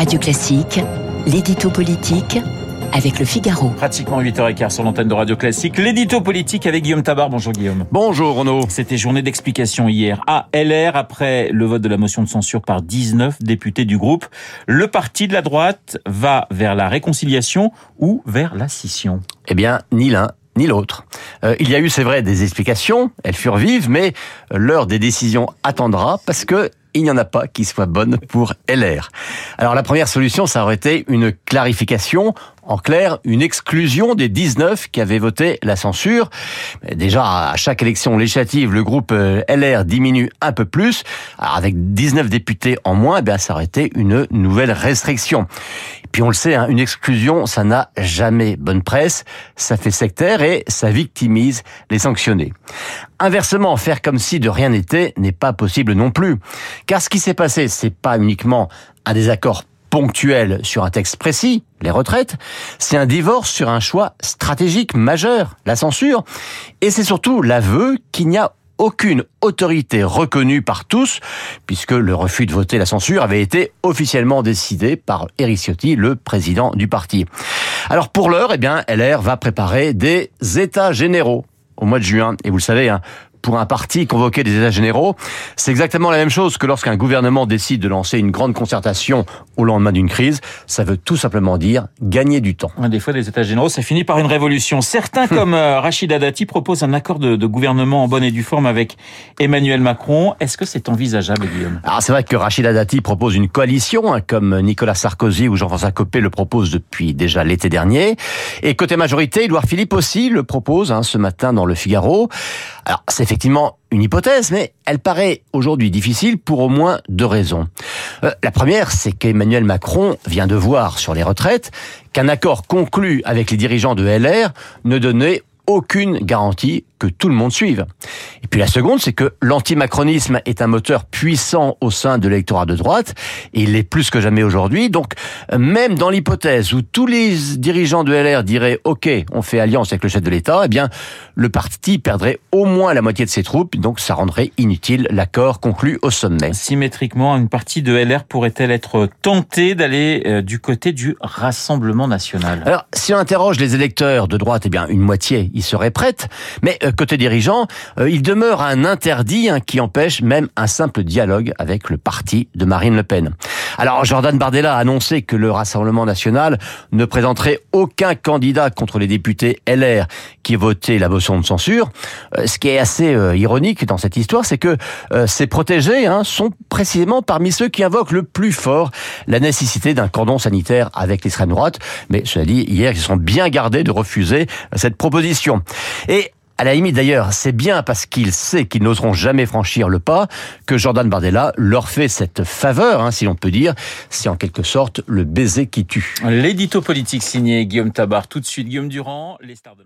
Radio Classique, l'édito politique avec le Figaro. Pratiquement 8h15 sur l'antenne de Radio Classique. L'édito politique avec Guillaume Tabar. Bonjour Guillaume. Bonjour Renaud. C'était journée d'explication hier à LR après le vote de la motion de censure par 19 députés du groupe. Le parti de la droite va vers la réconciliation ou vers la scission? Eh bien, ni l'un ni l'autre. Euh, il y a eu, c'est vrai, des explications, elles furent vives, mais l'heure des décisions attendra parce que il n'y en a pas qui soit bonne pour LR. Alors la première solution, ça aurait été une clarification, en clair, une exclusion des 19 qui avaient voté la censure. Déjà, à chaque élection législative, le groupe euh, LR diminue un peu plus. Alors avec 19 députés en moins, eh bien, ça aurait été une nouvelle restriction. Et puis on le sait, hein, une exclusion, ça n'a jamais bonne presse, ça fait sectaire et ça victimise les sanctionnés. Inversement, faire comme si de rien n'était n'est pas possible non plus. Car ce qui s'est passé, c'est pas uniquement un désaccord ponctuel sur un texte précis, les retraites, c'est un divorce sur un choix stratégique majeur, la censure, et c'est surtout l'aveu qu'il n'y a aucune autorité reconnue par tous, puisque le refus de voter la censure avait été officiellement décidé par Eric Ciotti, le président du parti. Alors pour l'heure, eh bien, LR va préparer des états généraux au mois de juin. Et vous le savez, hein, pour un parti convoquer des états généraux, c'est exactement la même chose que lorsqu'un gouvernement décide de lancer une grande concertation au lendemain d'une crise. Ça veut tout simplement dire gagner du temps. Des fois, des états généraux, ça finit par une révolution. Certains, comme euh, Rachida Dati, proposent un accord de, de, gouvernement en bonne et due forme avec Emmanuel Macron. Est-ce que c'est envisageable, Guillaume? Alors c'est vrai que Rachida Dati propose une coalition, hein, comme Nicolas Sarkozy ou Jean-François Copé le proposent depuis déjà l'été dernier. Et côté majorité, Édouard Philippe aussi le propose hein, ce matin dans le Figaro. Alors c'est effectivement une hypothèse, mais elle paraît aujourd'hui difficile pour au moins deux raisons. Euh, la première, c'est qu'Emmanuel Macron vient de voir sur les retraites qu'un accord conclu avec les dirigeants de LR ne donnait aucune garantie que tout le monde suive. Et puis la seconde, c'est que l'antimacronisme est un moteur puissant au sein de l'électorat de droite, et il l'est plus que jamais aujourd'hui. Donc, même dans l'hypothèse où tous les dirigeants de LR diraient OK, on fait alliance avec le chef de l'État, eh bien, le parti perdrait au moins la moitié de ses troupes, donc ça rendrait inutile l'accord conclu au sommet. Symétriquement, une partie de LR pourrait-elle être tentée d'aller euh, du côté du Rassemblement national? Alors, si on interroge les électeurs de droite, eh bien, une moitié y serait prête, mais euh, côté dirigeant, euh, il demeure un interdit hein, qui empêche même un simple dialogue avec le parti de Marine Le Pen. Alors Jordan Bardella a annoncé que le Rassemblement national ne présenterait aucun candidat contre les députés LR qui votaient la motion de censure. Euh, ce qui est assez euh, ironique dans cette histoire, c'est que ces protégés hein, sont précisément parmi ceux qui invoquent le plus fort la nécessité d'un cordon sanitaire avec l'extrême droite. Mais cela dit, hier, ils se sont bien gardés de refuser cette proposition. Et à la limite d'ailleurs, c'est bien parce qu'il sait qu'ils n'oseront jamais franchir le pas que Jordan Bardella leur fait cette faveur, hein, si l'on peut dire. C'est en quelque sorte le baiser qui tue. L'édito politique signé Guillaume Tabar. Tout de suite, Guillaume Durand, les stars de